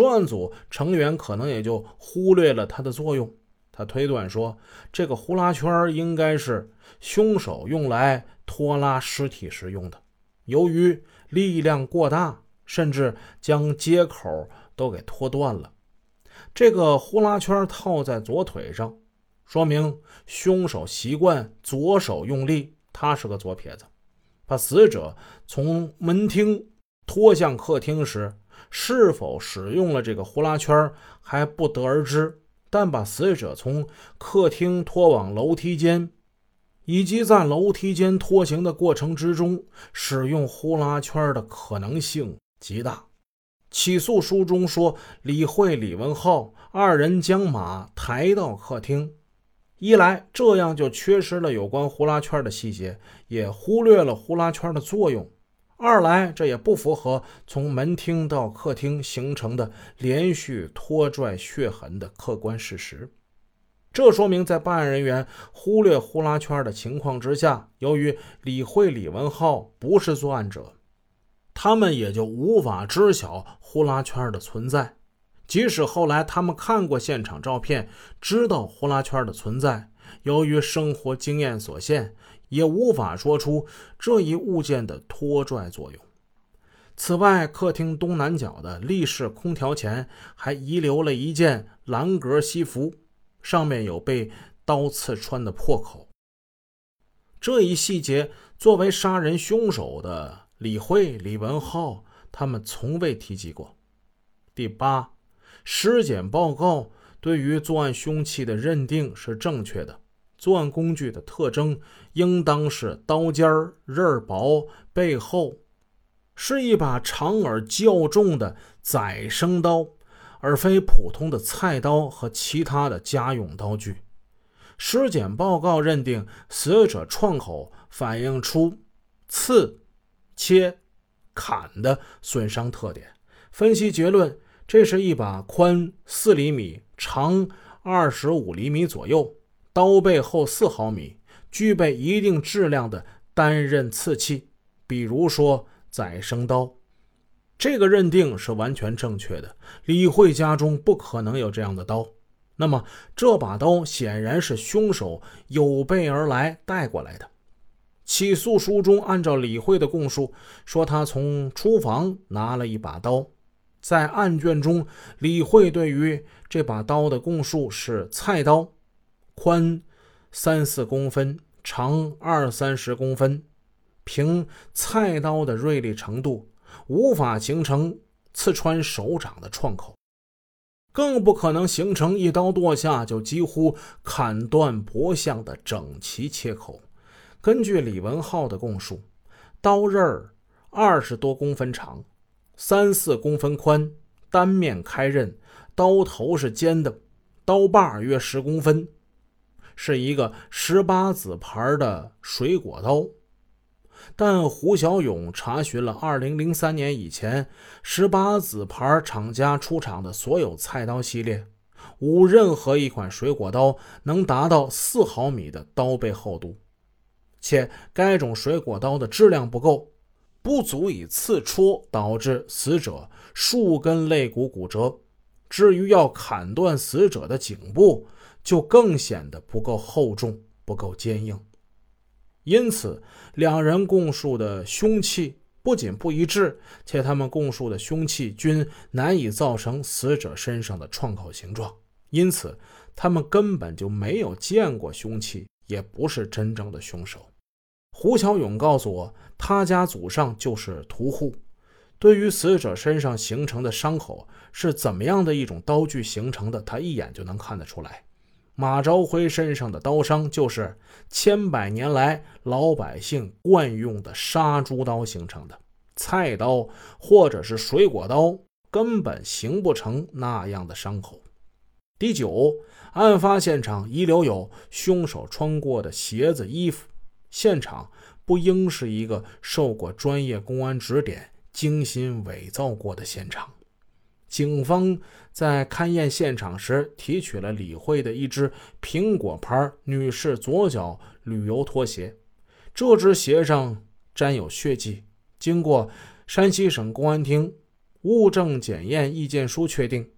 专案组成员可能也就忽略了它的作用。他推断说，这个呼啦圈应该是凶手用来拖拉尸体时用的。由于力量过大，甚至将接口都给拖断了。这个呼啦圈套在左腿上，说明凶手习惯左手用力。他是个左撇子，把死者从门厅拖向客厅时，是否使用了这个呼啦圈还不得而知。但把死者从客厅拖往楼梯间，以及在楼梯间拖行的过程之中使用呼啦圈的可能性极大。起诉书中说，李慧、李文浩二人将马抬到客厅，一来这样就缺失了有关呼啦圈的细节，也忽略了呼啦圈的作用。二来，这也不符合从门厅到客厅形成的连续拖拽血痕的客观事实。这说明，在办案人员忽略呼啦圈的情况之下，由于李慧、李文浩不是作案者，他们也就无法知晓呼啦圈的存在。即使后来他们看过现场照片，知道呼啦圈的存在，由于生活经验所限。也无法说出这一物件的拖拽作用。此外，客厅东南角的立式空调前还遗留了一件蓝格西服，上面有被刀刺穿的破口。这一细节，作为杀人凶手的李慧、李文浩，他们从未提及过。第八，尸检报告对于作案凶器的认定是正确的。作案工具的特征应当是刀尖刃薄，背厚，是一把长而较重的宰生刀，而非普通的菜刀和其他的家用刀具。尸检报告认定死者创口反映出刺、切、砍的损伤特点。分析结论：这是一把宽四厘米、长二十五厘米左右。刀背厚四毫米，具备一定质量的单刃刺器，比如说宰生刀，这个认定是完全正确的。李慧家中不可能有这样的刀，那么这把刀显然是凶手有备而来带过来的。起诉书中按照李慧的供述说，他从厨房拿了一把刀。在案卷中，李慧对于这把刀的供述是菜刀。宽三四公分，长二三十公分。凭菜刀的锐利程度，无法形成刺穿手掌的创口，更不可能形成一刀剁下就几乎砍断脖项的整齐切口。根据李文浩的供述，刀刃儿二十多公分长，三四公分宽，单面开刃，刀头是尖的，刀把约十公分。是一个十八子牌的水果刀，但胡小勇查询了二零零三年以前十八子牌厂家出厂的所有菜刀系列，无任何一款水果刀能达到四毫米的刀背厚度，且该种水果刀的质量不够，不足以刺戳导致死者数根肋骨骨折。至于要砍断死者的颈部，就更显得不够厚重、不够坚硬，因此两人供述的凶器不仅不一致，且他们供述的凶器均难以造成死者身上的创口形状，因此他们根本就没有见过凶器，也不是真正的凶手。胡小勇告诉我，他家祖上就是屠户，对于死者身上形成的伤口是怎么样的一种刀具形成的，他一眼就能看得出来。马朝辉身上的刀伤，就是千百年来老百姓惯用的杀猪刀形成的。菜刀或者是水果刀，根本形不成那样的伤口。第九，案发现场遗留有凶手穿过的鞋子、衣服，现场不应是一个受过专业公安指点、精心伪造过的现场。警方在勘验现场时，提取了李慧的一只苹果牌女士左脚旅游拖鞋，这只鞋上沾有血迹。经过山西省公安厅物证检验意见书确定，